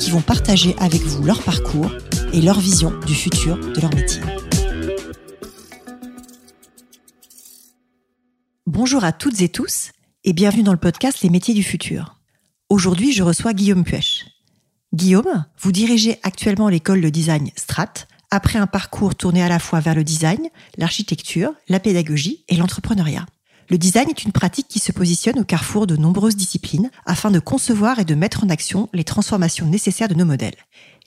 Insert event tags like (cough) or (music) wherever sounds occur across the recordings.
qui vont partager avec vous leur parcours et leur vision du futur de leur métier. Bonjour à toutes et tous et bienvenue dans le podcast Les métiers du futur. Aujourd'hui, je reçois Guillaume Puech. Guillaume, vous dirigez actuellement l'école de design Strat, après un parcours tourné à la fois vers le design, l'architecture, la pédagogie et l'entrepreneuriat. Le design est une pratique qui se positionne au carrefour de nombreuses disciplines afin de concevoir et de mettre en action les transformations nécessaires de nos modèles.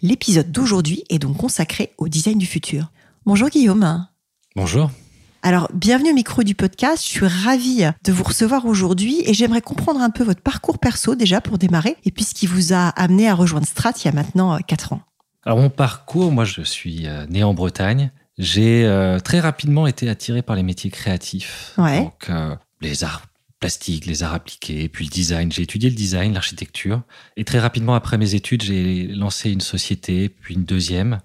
L'épisode d'aujourd'hui est donc consacré au design du futur. Bonjour Guillaume. Bonjour. Alors, bienvenue au micro du podcast. Je suis ravie de vous recevoir aujourd'hui et j'aimerais comprendre un peu votre parcours perso déjà pour démarrer et puis ce qui vous a amené à rejoindre Strat il y a maintenant 4 ans. Alors, mon parcours, moi, je suis euh, né en Bretagne. J'ai euh, très rapidement été attiré par les métiers créatifs. Donc, euh, les arts plastiques, les arts appliqués, puis le design. J'ai étudié le design, l'architecture. Et très rapidement, après mes études, j'ai lancé une société, puis une deuxième.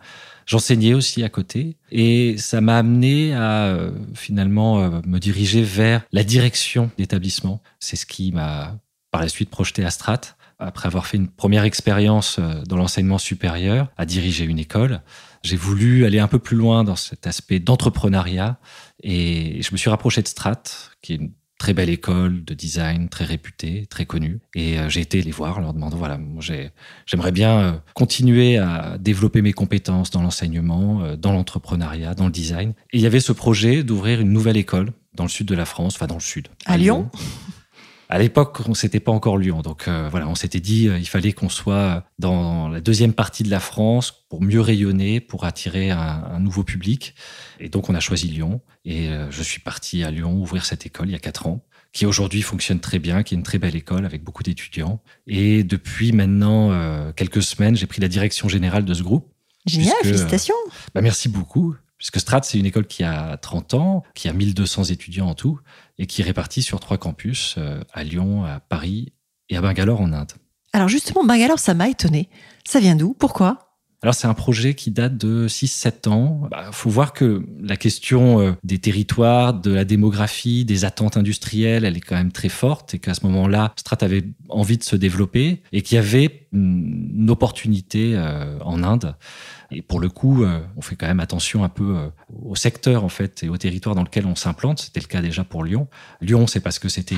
J'enseignais aussi à côté. Et ça m'a amené à euh, finalement me diriger vers la direction d'établissement. C'est ce qui m'a par la suite projeté à Strat après avoir fait une première expérience dans l'enseignement supérieur, à diriger une école j'ai voulu aller un peu plus loin dans cet aspect d'entrepreneuriat et je me suis rapproché de Strat, qui est une très belle école de design, très réputée, très connue. Et euh, j'ai été les voir en leur demandant, voilà, j'aimerais bien euh, continuer à développer mes compétences dans l'enseignement, euh, dans l'entrepreneuriat, dans le design. Et il y avait ce projet d'ouvrir une nouvelle école dans le sud de la France, enfin dans le sud. À, Lyon à l'époque, on s'était pas encore Lyon, donc euh, voilà, on s'était dit euh, il fallait qu'on soit dans la deuxième partie de la France pour mieux rayonner, pour attirer un, nouveau public. Et donc on a choisi Lyon. Et euh, je suis parti à Lyon ouvrir cette école il y a quatre ans, qui aujourd'hui fonctionne très bien, qui est une très belle école avec beaucoup d'étudiants. Et depuis maintenant quelques semaines, j'ai pris la direction générale de ce groupe. Génial, félicitations. Bah merci beaucoup. Puisque Strat, c'est une école qui a 30 ans, qui a 1200 étudiants en tout, et qui est répartie sur trois campus, euh, à Lyon, à Paris et à Bangalore en Inde. Alors justement, Bangalore, ça m'a étonné. Ça vient d'où? Pourquoi? Alors c'est un projet qui date de 6-7 ans. Il bah, faut voir que la question euh, des territoires, de la démographie, des attentes industrielles, elle est quand même très forte et qu'à ce moment-là, Strat avait envie de se développer et qu'il y avait une opportunité euh, en Inde. Et pour le coup, euh, on fait quand même attention un peu au secteur en fait et au territoire dans lequel on s'implante. C'était le cas déjà pour Lyon. Lyon, c'est parce que c'était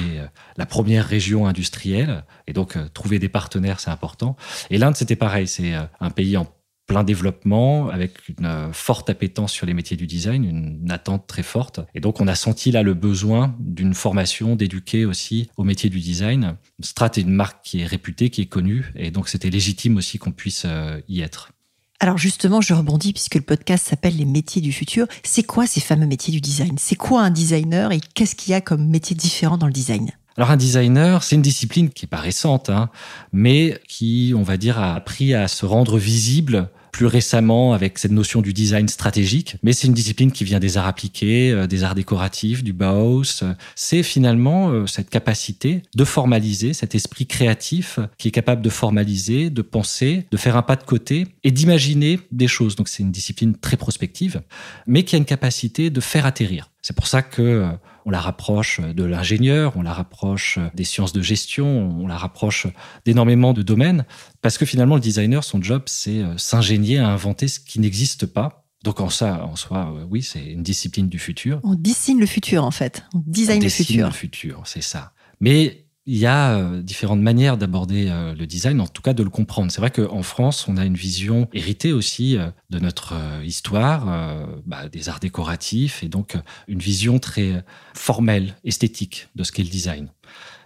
la première région industrielle et donc trouver des partenaires, c'est important. Et l'Inde, c'était pareil. C'est un pays en plein développement, avec une forte appétence sur les métiers du design, une attente très forte. Et donc, on a senti là le besoin d'une formation, d'éduquer aussi au métier du design. Strat est une marque qui est réputée, qui est connue, et donc c'était légitime aussi qu'on puisse y être. Alors justement, je rebondis puisque le podcast s'appelle Les métiers du futur. C'est quoi ces fameux métiers du design? C'est quoi un designer et qu'est-ce qu'il y a comme métier différent dans le design? Alors un designer, c'est une discipline qui est pas récente, hein, mais qui, on va dire, a appris à se rendre visible plus récemment avec cette notion du design stratégique. Mais c'est une discipline qui vient des arts appliqués, euh, des arts décoratifs, du Bauhaus. C'est finalement euh, cette capacité de formaliser, cet esprit créatif qui est capable de formaliser, de penser, de faire un pas de côté et d'imaginer des choses. Donc c'est une discipline très prospective, mais qui a une capacité de faire atterrir. C'est pour ça que euh, on la rapproche de l'ingénieur, on la rapproche des sciences de gestion, on la rapproche d'énormément de domaines, parce que finalement, le designer, son job, c'est euh, s'ingénier à inventer ce qui n'existe pas. Donc en ça, en soi, euh, oui, c'est une discipline du futur. On dessine le futur, en fait. On design on le futur. le futur, c'est ça. Mais il y a euh, différentes manières d'aborder le design, en tout cas de le comprendre. C'est vrai qu'en France, on a une vision héritée aussi de notre histoire, bah, des arts décoratifs, et donc une vision très formelle, esthétique de ce qu'est le design.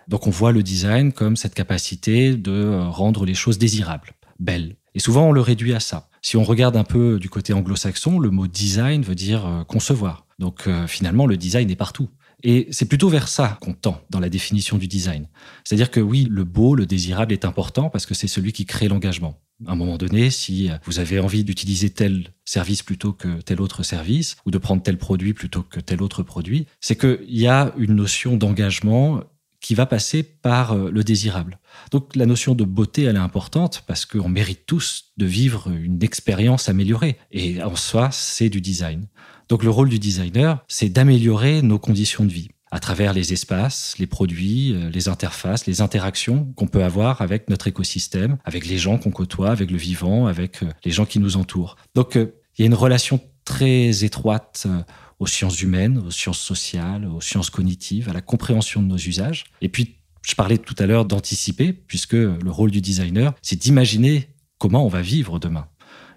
Donc on voit le design comme cette capacité de euh, rendre les choses désirables, belles. Et souvent on le réduit à ça. Si on regarde un peu du côté anglo-saxon, le mot design veut dire euh, concevoir. Donc euh, finalement le design est partout. Et c'est plutôt vers ça qu'on tend dans la définition du design. C'est-à-dire que oui, le beau, le désirable est important parce que c'est celui qui crée l'engagement. À un moment donné, si vous avez envie d'utiliser tel service plutôt que tel autre service, ou de prendre tel produit plutôt que tel autre produit, c'est qu'il y a une notion d'engagement qui va passer par euh, le désirable. Donc la notion de beauté, elle est importante parce qu'on mérite tous de vivre une expérience améliorée. Et en soi, c'est du design. Donc le rôle du designer, c'est d'améliorer nos conditions de vie à travers les espaces, les produits, euh, les interfaces, les interactions qu'on peut avoir avec notre écosystème, avec les gens qu'on côtoie, avec le vivant, avec euh, les gens qui nous entourent. Donc il y a une relation très étroite aux sciences humaines, aux sciences sociales, aux sciences cognitives, à la compréhension de nos usages. Et puis, je parlais tout à l'heure d'anticiper, puisque le rôle du designer, c'est d'imaginer comment on va vivre demain.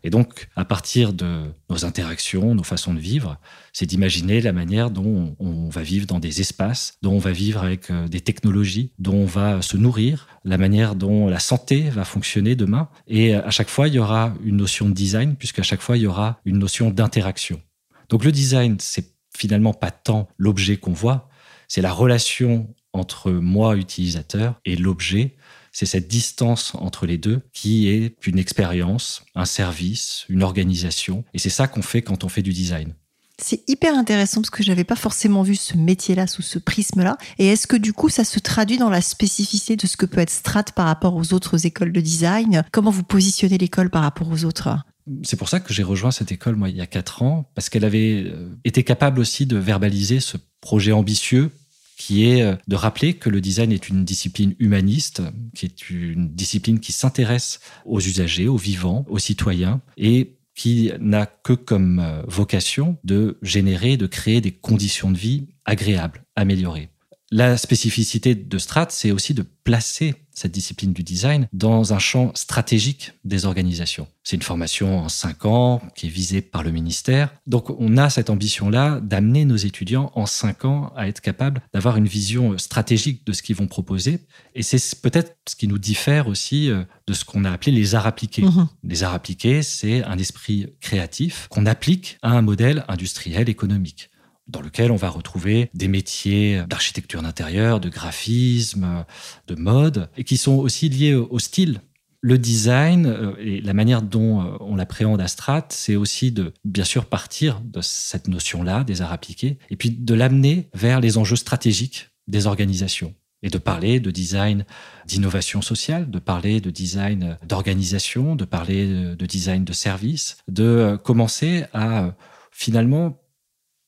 Et donc, à partir de nos interactions, nos façons de vivre, c'est d'imaginer la manière dont on va vivre dans des espaces, dont on va vivre avec euh, des technologies, dont on va se nourrir, la manière dont la santé va fonctionner demain. Et à chaque fois, il y aura une notion de design, puisqu'à chaque fois, il y aura une notion d'interaction. Donc le design, c'est finalement pas tant l'objet qu'on voit, c'est la relation entre moi, utilisateur, et l'objet. C'est cette distance entre les deux qui est une expérience, un service, une organisation. Et c'est ça qu'on fait quand on fait du design. C'est hyper intéressant parce que j'avais pas forcément vu ce métier-là sous ce prisme-là. Et est-ce que du coup, ça se traduit dans la spécificité de ce que peut être Strat par rapport aux autres écoles de design? Comment vous positionnez l'école par rapport aux autres? C'est pour ça que j'ai rejoint cette école, moi, il y a quatre ans, parce qu'elle avait euh, été capable aussi de verbaliser ce projet ambitieux qui est euh, de rappeler que le design est une discipline humaniste, qui est une discipline qui s'intéresse aux usagers, aux vivants, aux citoyens, et qui n'a que comme euh, vocation de générer, de créer des conditions de vie agréables, améliorées. La spécificité de Strat, c'est aussi de placer cette discipline du design dans un champ stratégique des organisations. C'est une formation en cinq ans qui est visée par le ministère. Donc on a cette ambition-là d'amener nos étudiants en cinq ans à être capables d'avoir une vision stratégique de ce qu'ils vont proposer. Et c'est peut-être ce qui nous diffère aussi euh, de ce qu'on a appelé les arts appliqués. Mm-hmm. Les arts appliqués, c'est un esprit créatif qu'on applique à un modèle industriel économique dans lequel on va retrouver des métiers d'architecture d'intérieur, de graphisme, de mode, et qui sont aussi liés au style. Le design euh, et la manière dont euh, on l'appréhende à Strat, c'est aussi de bien sûr partir de cette notion-là des arts appliqués, et puis de l'amener vers les enjeux stratégiques des organisations et de parler de design d'innovation sociale, de parler de design d'organisation, de parler de design de service, de euh, commencer à finalement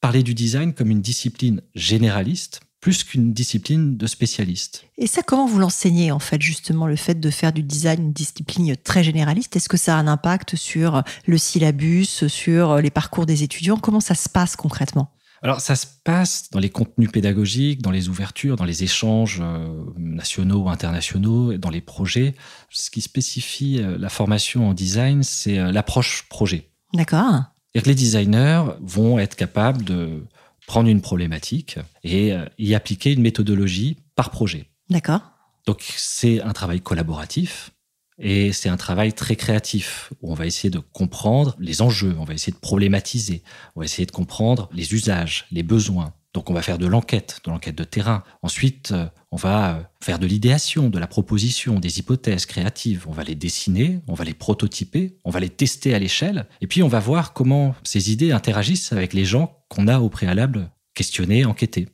parler du design comme une discipline généraliste plus qu'une discipline de spécialiste. Et ça, comment vous l'enseignez en fait, justement, le fait de faire du design une discipline très généraliste? Est-ce que ça a un impact sur le syllabus, sur les parcours des étudiants? Comment ça se passe concrètement? Alors ça se passe dans les contenus pédagogiques, dans les ouvertures, dans les échanges euh, nationaux ou internationaux, dans les projets. Ce qui spécifie euh, la formation en design, c'est euh, l'approche projet. D'accord que les designers vont être capables de prendre une problématique et euh, y appliquer une méthodologie par projet. D'accord. Donc c'est un travail collaboratif et c'est un travail très créatif où on va essayer de comprendre les enjeux, on va essayer de problématiser, on va essayer de comprendre les usages, les besoins. Donc on va faire de l'enquête, de l'enquête de terrain. Ensuite, euh, on va euh, faire de l'idéation, de la proposition, des hypothèses créatives. On va les dessiner, on va les prototyper, on va les tester à l'échelle. Et puis on va voir comment ces idées interagissent avec les gens qu'on a au préalable questionnés, enquêtés.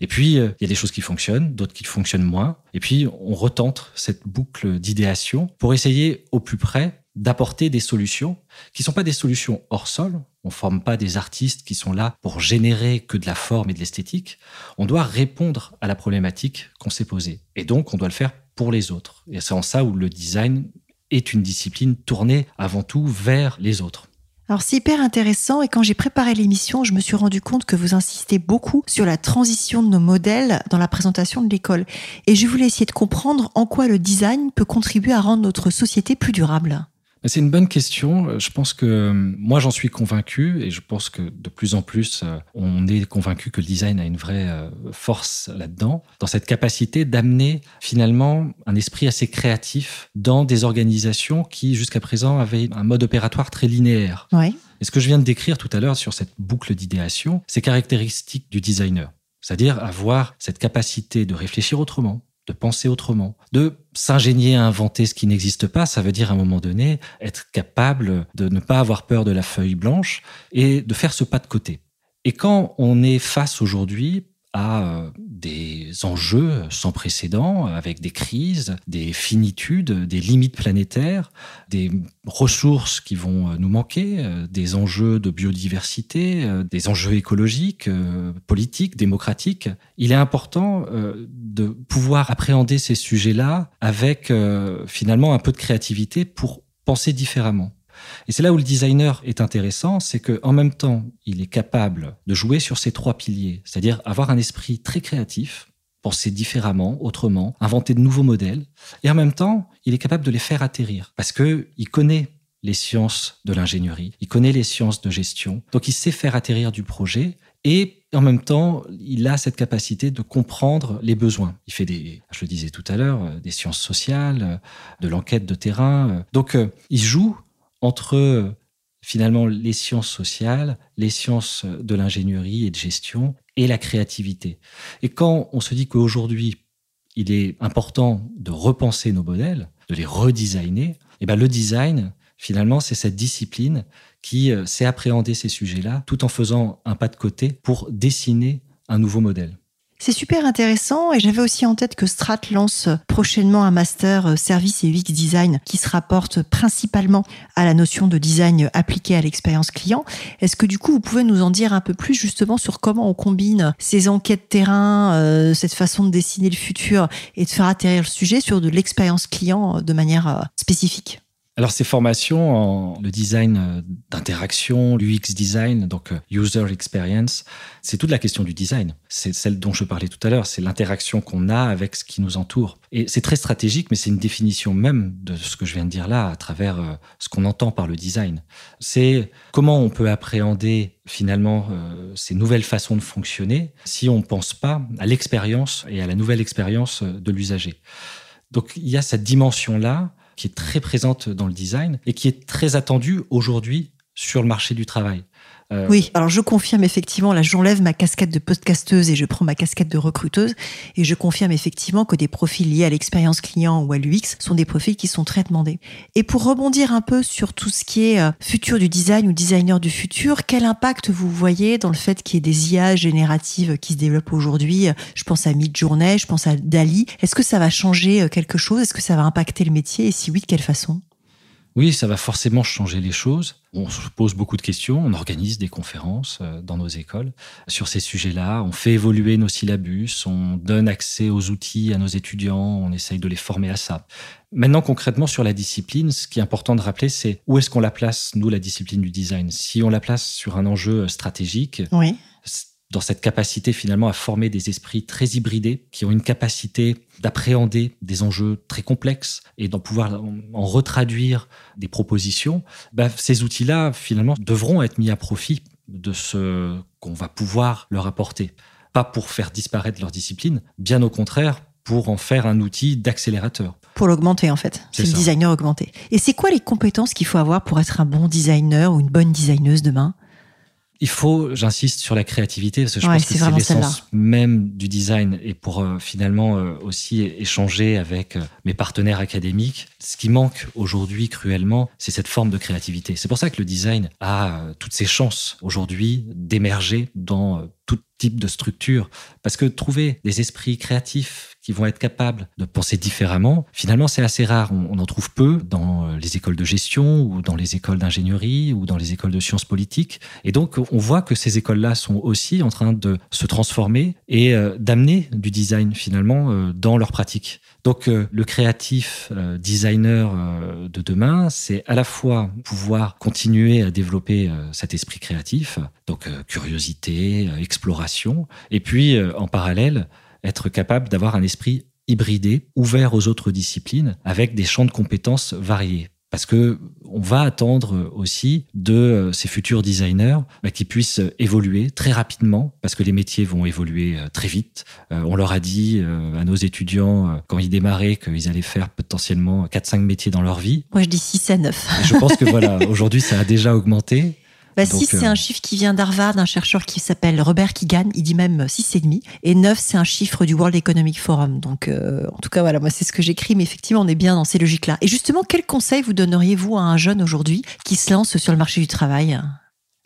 Et puis, euh, il y a des choses qui fonctionnent, d'autres qui fonctionnent moins. Et puis, on retente cette boucle d'idéation pour essayer au plus près d'apporter des solutions qui ne sont pas des solutions hors sol. On ne forme pas des artistes qui sont là pour générer que de la forme et de l'esthétique. On doit répondre à la problématique qu'on s'est posée. Et donc, on doit le faire pour les autres. Et c'est en ça où le design est une discipline tournée avant tout vers les autres. Alors c'est hyper intéressant et quand j'ai préparé l'émission, je me suis rendu compte que vous insistez beaucoup sur la transition de nos modèles dans la présentation de l'école. Et je voulais essayer de comprendre en quoi le design peut contribuer à rendre notre société plus durable. C'est une bonne question. Je pense que euh, moi, j'en suis convaincu et je pense que de plus en plus, euh, on est convaincu que le design a une vraie euh, force là-dedans, dans cette capacité d'amener finalement un esprit assez créatif dans des organisations qui, jusqu'à présent, avaient un mode opératoire très linéaire. Et ce que je viens de décrire tout à l'heure sur cette boucle d'idéation, c'est caractéristique du designer. C'est-à-dire avoir cette capacité de réfléchir autrement, de penser autrement, de s'ingénier à inventer ce qui n'existe pas. Ça veut dire à un moment donné être capable de ne pas avoir peur de la feuille blanche et de faire ce pas de côté. Et quand on est face aujourd'hui à euh, des enjeux sans précédent, avec des crises, des finitudes, des limites planétaires, des ressources qui vont euh, nous manquer, euh, des enjeux de biodiversité, des enjeux écologiques, politiques, démocratiques. Il est important de pouvoir appréhender ces sujets-là avec finalement un peu de créativité pour penser différemment. Et c'est là où le designer est intéressant, c'est qu'en même temps, il est capable de jouer sur ces trois piliers, c'est-à-dire avoir un esprit très créatif, penser différemment, autrement, inventer de nouveaux modèles, et en même temps, il est capable de les faire atterrir, parce que il connaît les sciences de l'ingénierie, il connaît les sciences de gestion, donc il sait faire atterrir du projet, et en même temps, il a cette capacité de comprendre les besoins. Il fait des, je le disais tout à l'heure, des sciences sociales, de l'enquête de terrain. Donc, euh, il joue entre finalement les sciences sociales, les sciences de l'ingénierie et de gestion et la créativité. Et quand on se dit qu'aujourd'hui, il est important de repenser nos modèles, de les redesigner, et eh ben le design, finalement, c'est cette discipline qui euh, sait appréhender ces sujets-là tout en faisant un pas de côté pour dessiner un nouveau modèle. C'est super intéressant et j'avais aussi en tête que Strat lance prochainement un master euh, service et UX design qui se rapporte principalement à la notion de design appliqué à l'expérience client. Est-ce que du coup vous pouvez nous en dire un peu plus justement sur comment on combine ces enquêtes terrain, euh, cette façon de dessiner le futur et de faire atterrir le sujet sur de l'expérience client de manière euh, spécifique? Alors ces formations en le design euh, d'interaction, l'UX design, donc euh, user experience, c'est toute la question du design. C'est celle dont je parlais tout à l'heure, c'est l'interaction qu'on a avec ce qui nous entoure. Et c'est très stratégique, mais c'est une définition même de ce que je viens de dire là à travers euh, ce qu'on entend par le design. C'est comment on peut appréhender finalement ces nouvelles façons de fonctionner si on ne pense pas à l'expérience et à la nouvelle expérience de l'usager. Donc il y a cette dimension-là qui est très présente dans le design et qui est très attendue aujourd'hui sur le marché du travail. Euh, oui, alors je confirme effectivement, là j'enlève ma casquette de podcasteuse et je prends ma casquette de recruteuse et je confirme effectivement que des profils liés à l'expérience client ou à l'UX sont des profils qui sont très demandés. Et pour rebondir un peu sur tout ce qui est euh, futur du design ou designer du futur, quel impact vous voyez dans le fait qu'il y ait des IA génératives qui se développent aujourd'hui? Je pense à Midjourney, je pense à Dali. Est-ce que ça va changer euh, quelque chose? Est-ce que ça va impacter le métier? Et si oui, de quelle façon? Oui, ça va forcément changer les choses. On se pose beaucoup de questions, on organise des conférences euh, dans nos écoles sur ces sujets-là, on fait évoluer nos syllabus, on donne accès aux outils à nos étudiants, on essaye de les former à ça. Maintenant, concrètement, sur la discipline, ce qui est important de rappeler, c'est où est-ce qu'on la place, nous, la discipline du design? Si on la place sur un enjeu stratégique, oui dans cette capacité finalement à former des esprits très hybridés, qui ont une capacité d'appréhender des enjeux très complexes et d'en pouvoir en retraduire des propositions, bah, ces outils-là finalement devront être mis à profit de ce qu'on va pouvoir leur apporter. Pas pour faire disparaître leur discipline, bien au contraire, pour en faire un outil d'accélérateur. Pour l'augmenter en fait. C'est le designer augmenté. Et c'est quoi les compétences qu'il faut avoir pour être un bon designer ou une bonne designeuse demain? Il faut, j'insiste sur la créativité, parce que je pense que c'est l'essence même du design. Et pour euh, finalement euh, aussi échanger avec euh, mes partenaires académiques, ce qui manque aujourd'hui cruellement, c'est cette forme de créativité. C'est pour ça que le design a toutes ses chances aujourd'hui d'émerger dans tout type de structure. Parce que trouver des esprits créatifs qui vont être capables de penser différemment, finalement, c'est assez rare. On, en trouve peu dans euh, les écoles de gestion ou dans les écoles d'ingénierie ou dans les écoles de sciences politiques. Et donc, on voit que ces écoles-là sont aussi en train de se transformer et euh, d'amener du design, finalement, euh, dans leur pratique. Donc le créatif designer de demain, c'est à la fois pouvoir continuer à développer cet esprit créatif, donc curiosité, exploration, et puis en parallèle être capable d'avoir un esprit hybridé, ouvert aux autres disciplines, avec des champs de compétences variés. Parce que on va attendre aussi de euh, ces futurs designers bah, qu'ils puissent évoluer très rapidement, parce que les métiers vont évoluer euh, très vite. Euh, on leur a dit à nos étudiants quand ils démarraient qu'ils allaient faire potentiellement 4-5 métiers dans leur vie. Moi, je dis 6 à 9. je pense que voilà, aujourd'hui, ça a déjà augmenté. Bah, 6, c'est un chiffre qui vient d'Harvard, d'un chercheur qui s'appelle Robert Keegan. Il dit même 6,5. Et 9, c'est un chiffre du World Economic Forum. Donc, en tout cas, voilà, moi, c'est ce que j'écris. Mais effectivement, on est bien dans ces logiques-là. Et justement, quel conseil vous donneriez-vous à un jeune aujourd'hui qui se lance sur le marché du travail?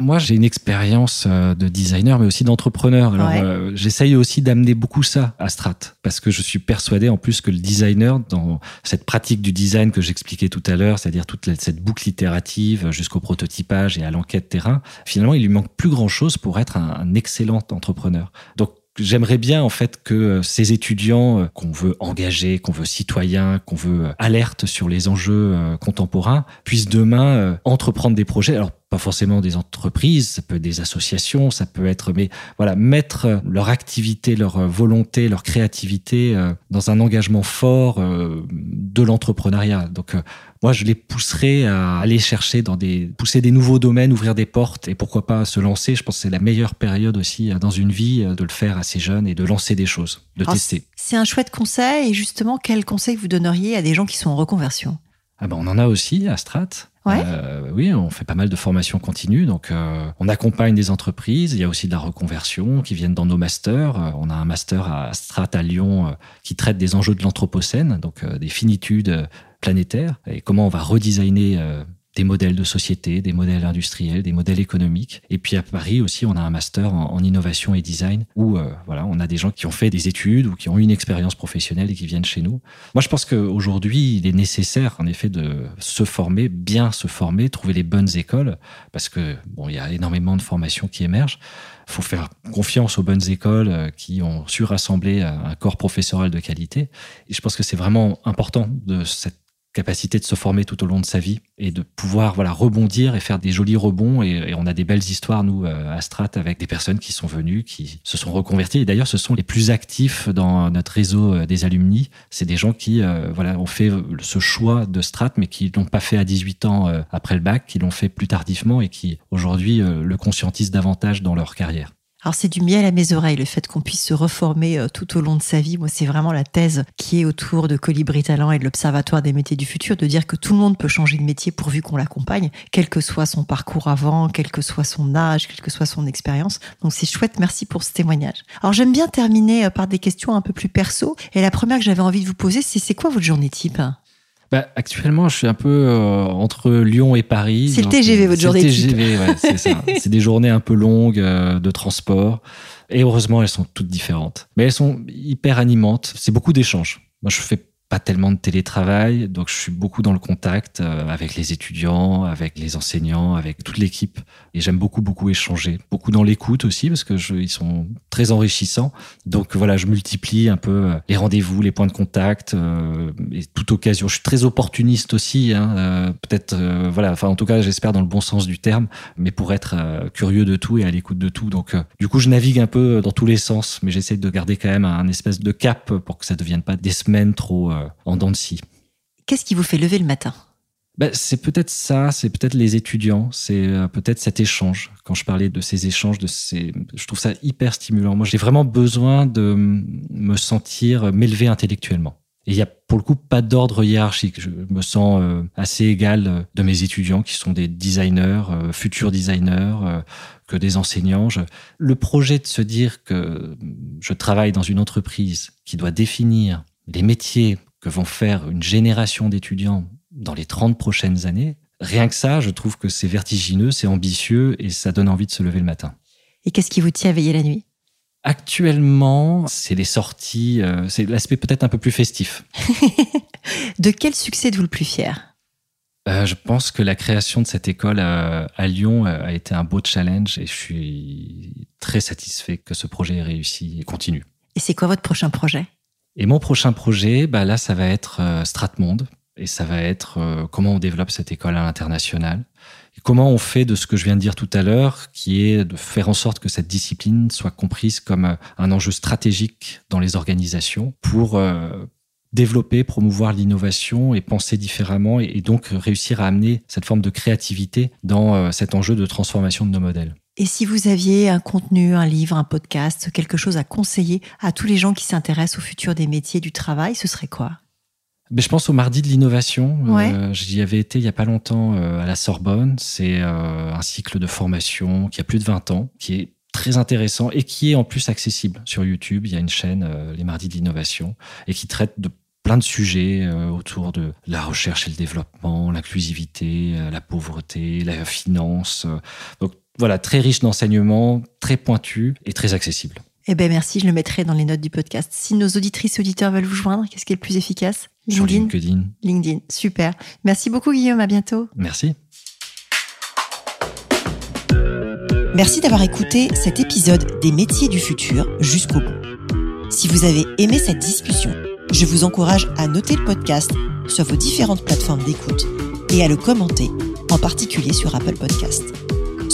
Moi, j'ai une expérience euh, de designer, mais aussi d'entrepreneur. Alors, euh, j'essaye aussi d'amener beaucoup ça à Strat, parce que je suis persuadé en plus que le designer, dans cette pratique du design que j'expliquais tout à l'heure, c'est-à-dire toute cette boucle itérative jusqu'au prototypage et à l'enquête terrain, finalement, il lui manque plus grand-chose pour être un, un excellent entrepreneur. Donc, J'aimerais bien en fait que euh, ces étudiants qu'on veut engager, qu'on veut citoyens, qu'on veut alerte sur les enjeux contemporains puissent demain entreprendre des projets. Alors pas forcément des entreprises, ça peut être des associations, ça peut être, mais voilà, mettre leur activité, leur volonté, leur créativité euh, dans un engagement fort euh, de l'entrepreneuriat. Donc, euh, moi, je les pousserai à aller chercher dans des, pousser des nouveaux domaines, ouvrir des portes et pourquoi pas se lancer. Je pense que c'est la meilleure période aussi dans une vie de le faire assez jeune et de lancer des choses, de tester. C'est un chouette conseil. Et justement, quel conseil vous donneriez à des gens qui sont en reconversion? Ah ben, on en a aussi à Strat. Euh, oui, on fait pas mal de formations continues. Donc, euh, on accompagne des entreprises. Il y a aussi de la reconversion qui viennent dans nos masters. Euh, on a un master à Strat à Lyon qui traite des enjeux de l'anthropocène, donc des finitudes planétaires et comment on va redesigner des modèles de société, des modèles industriels, des modèles économiques. Et puis à Paris aussi, on a un master en, innovation et design où euh, voilà, on a des gens qui ont fait des études ou qui ont une expérience professionnelle et qui viennent chez nous. Moi, je pense qu'aujourd'hui, il est nécessaire en effet de se former, bien se former, trouver les bonnes écoles parce que bon, il y a énormément de formations qui émergent. Il faut faire confiance aux bonnes écoles euh, qui ont su rassembler un corps professoral de qualité. Et je pense que c'est vraiment important de cette capacité de se former tout au long de sa vie et de pouvoir voilà rebondir et faire des jolis rebonds. Et, on a des belles histoires nous euh, à Strat avec des personnes qui sont venues qui se sont reconverties. Et d'ailleurs ce sont les plus actifs dans notre réseau euh, des alumni. C'est des gens qui euh, voilà ont fait ce choix de Strat mais qui l'ont pas fait à 18 ans après le bac qui l'ont fait plus tardivement et qui aujourd'hui le conscientisent davantage dans leur carrière alors c'est du miel à mes oreilles, le fait qu'on puisse se reformer euh, tout au long de sa vie. Moi, c'est vraiment la thèse qui est autour de Colibri Talent et de l'Observatoire des métiers du futur, de dire que tout le monde peut changer de métier pourvu qu'on l'accompagne, quel que soit son parcours avant, quel que soit son âge, quelle que soit son expérience. Donc c'est chouette, merci pour ce témoignage. Alors j'aime bien terminer euh, par des questions un peu plus perso. Et la première que j'avais envie de vous poser, c'est c'est quoi votre journée type? Bah, actuellement, je suis un peu euh, entre Lyon et Paris. C'est le TGV, votre journée. C'est le TGV, ouais, c'est ça. (laughs) c'est des journées un peu longues euh, de transport. Et heureusement, elles sont toutes différentes. Mais elles sont hyper animantes. C'est beaucoup d'échanges. Moi, je fais pas tellement de télétravail, donc je suis beaucoup dans le contact euh, avec les étudiants, avec les enseignants, avec toute l'équipe. Et j'aime beaucoup, beaucoup échanger. Beaucoup dans l'écoute aussi, parce que ils sont très enrichissants. Donc voilà, je multiplie un peu euh, les rendez-vous, les points de contact, euh, et toute occasion. Je suis très opportuniste aussi, hein, peut-être, voilà, enfin en tout cas, j'espère dans le bon sens du terme, mais pour être curieux de tout et à l'écoute de tout. Donc du coup, je navigue un peu dans tous les sens, mais j'essaie de garder quand même un espèce de cap pour que ça ne devienne pas des semaines trop euh, en dents de scie. Qu'est-ce qui vous fait lever le matin? Ben, c'est peut-être ça, c'est peut-être les étudiants, c'est euh, peut-être cet échange. Quand je parlais de ces échanges, de ces, je trouve ça hyper stimulant. Moi, j'ai vraiment besoin de me sentir m'élever intellectuellement. Et il y a pour le coup pas d'ordre hiérarchique. Je me sens euh, assez égal de mes étudiants qui sont des designers, futurs designers, que des enseignants. Le projet de se dire que je travaille dans une entreprise qui doit définir les métiers que vont faire une génération d'étudiants dans les 30 prochaines années, rien que ça, je trouve que c'est vertigineux, c'est ambitieux et ça donne envie de se lever le matin. Et qu'est-ce qui vous tient à veiller la nuit? Actuellement, c'est les sorties, euh, c'est l'aspect peut-être un peu plus festif. (laughs) de quel succès êtes-vous le plus fier? Euh, Je pense que la création de cette école à, à, Lyon a été un beau challenge et je suis très satisfait que ce projet ait réussi et continue. Et c'est quoi votre prochain projet? Et mon prochain projet, bah là, ça va être euh, Stratmonde. Et ça va être euh, comment on développe cette école à l'international. Et comment on fait de ce que je viens de dire tout à l'heure, qui est de faire en sorte que cette discipline soit comprise comme euh, un enjeu stratégique dans les organisations pour développer, promouvoir l'innovation et penser différemment et, donc réussir à amener cette forme de créativité dans cet enjeu de transformation de nos modèles. Et si vous aviez un contenu, un livre, un podcast, quelque chose à conseiller à tous les gens qui s'intéressent au futur des métiers du travail, ce serait quoi? Mais je pense au mardi de l'innovation. Euh, j'y avais été il y a pas longtemps euh, à la Sorbonne. C'est euh, un cycle de formation qui a plus de 20 ans, qui est très intéressant et qui est en plus accessible sur YouTube. Il y a une chaîne, les mardis de l'innovation, et qui traite de plein de sujets autour de la recherche et le développement, l'inclusivité, la pauvreté, la finance. Donc voilà, très riche d'enseignements, très pointu et très accessible. Eh bien, merci, je le mettrai dans les notes du podcast. Si nos auditrices et auditeurs veulent vous joindre, qu'est-ce qui est le plus efficace? LinkedIn. LinkedIn, super. Merci beaucoup, Guillaume. À bientôt. Merci. Merci d'avoir écouté cet épisode des métiers du futur jusqu'au bout. Si vous avez aimé cette discussion, je vous encourage à noter le podcast sur vos différentes plateformes d'écoute et à le commenter, en particulier sur Apple Podcast.